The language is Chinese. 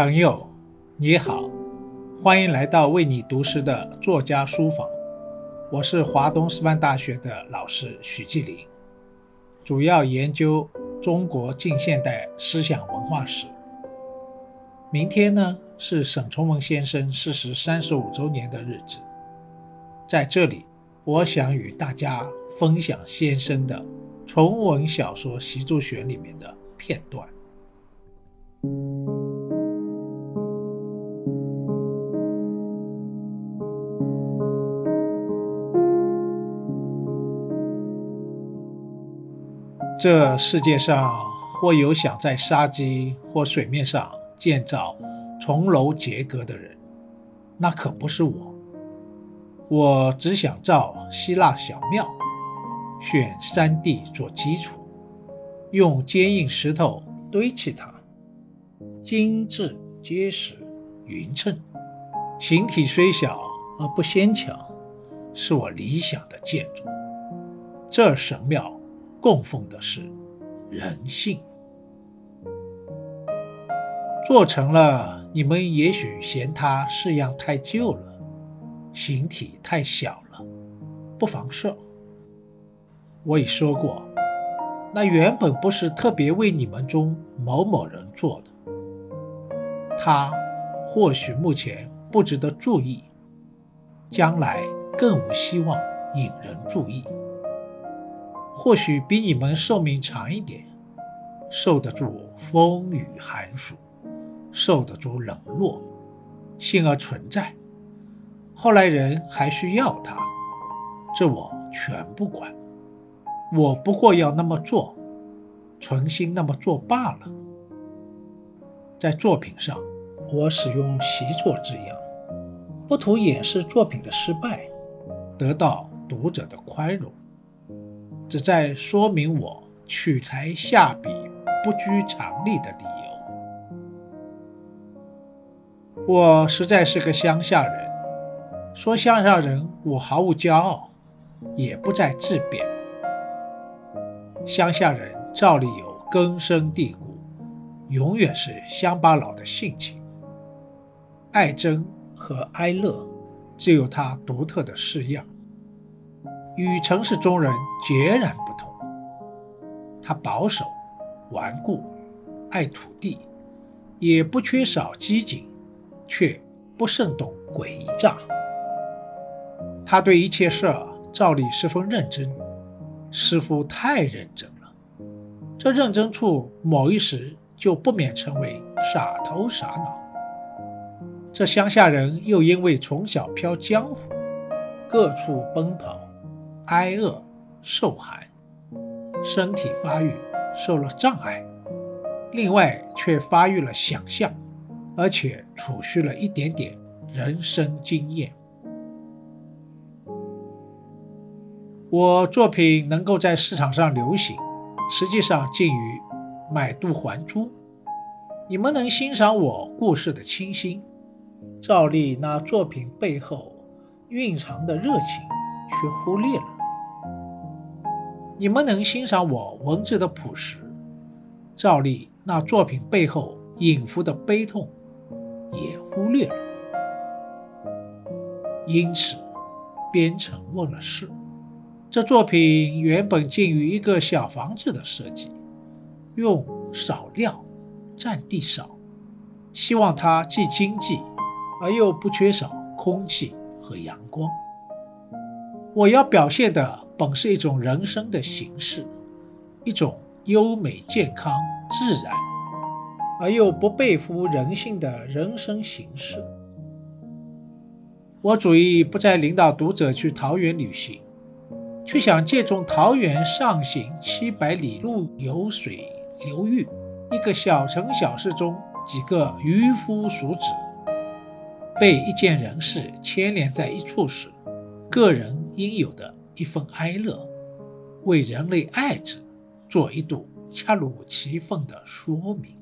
朋友，你好，欢迎来到为你读诗的作家书房。我是华东师范大学的老师许继林，主要研究中国近现代思想文化史。明天呢是沈从文先生逝世三十五周年的日子，在这里，我想与大家分享先生的从文小说《习作选》里面的片段。这世界上或有想在沙基或水面上建造重楼结阁的人，那可不是我。我只想造希腊小庙，选山地做基础，用坚硬石头堆砌它，精致结实匀称，形体虽小而不纤强，是我理想的建筑。这神庙。供奉的是人性，做成了，你们也许嫌它式样太旧了，形体太小了，不妨收。我已说过，那原本不是特别为你们中某某人做的，他或许目前不值得注意，将来更无希望引人注意。或许比你们寿命长一点，受得住风雨寒暑，受得住冷落，幸而存在。后来人还需要它，这我全不管。我不过要那么做，存心那么做罢了。在作品上，我使用习作字样，不图掩饰作品的失败，得到读者的宽容。只在说明我取材下笔不拘常理的理由。我实在是个乡下人，说乡下人我毫无骄傲，也不在自贬。乡下人照例有根深蒂固，永远是乡巴佬的性情，爱争和哀乐，只有他独特的式样。与城市中人截然不同。他保守、顽固、爱土地，也不缺少机警，却不甚懂诡诈。他对一切事儿照例十分认真，似乎太认真了。这认真处，某一时就不免成为傻头傻脑。这乡下人又因为从小漂江湖，各处奔跑。挨饿、受寒，身体发育受了障碍，另外却发育了想象，而且储蓄了一点点人生经验。我作品能够在市场上流行，实际上近于买椟还珠。你们能欣赏我故事的清新，照例那作品背后蕴藏的热情，却忽略了。你们能欣赏我文字的朴实，照例那作品背后隐伏的悲痛，也忽略了。因此，编程问了事：这作品原本近于一个小房子的设计，用少料，占地少，希望它既经济，而又不缺少空气和阳光。我要表现的。本是一种人生的形式，一种优美、健康、自然，而又不背负人性的人生形式。我主意不再领导读者去桃园旅行，却想借重桃园上行七百里路游水流域一个小城小市中几个渔夫俗子，被一件人事牵连在一处时，个人应有的。一份哀乐为人类爱子做一度恰如其分的说明。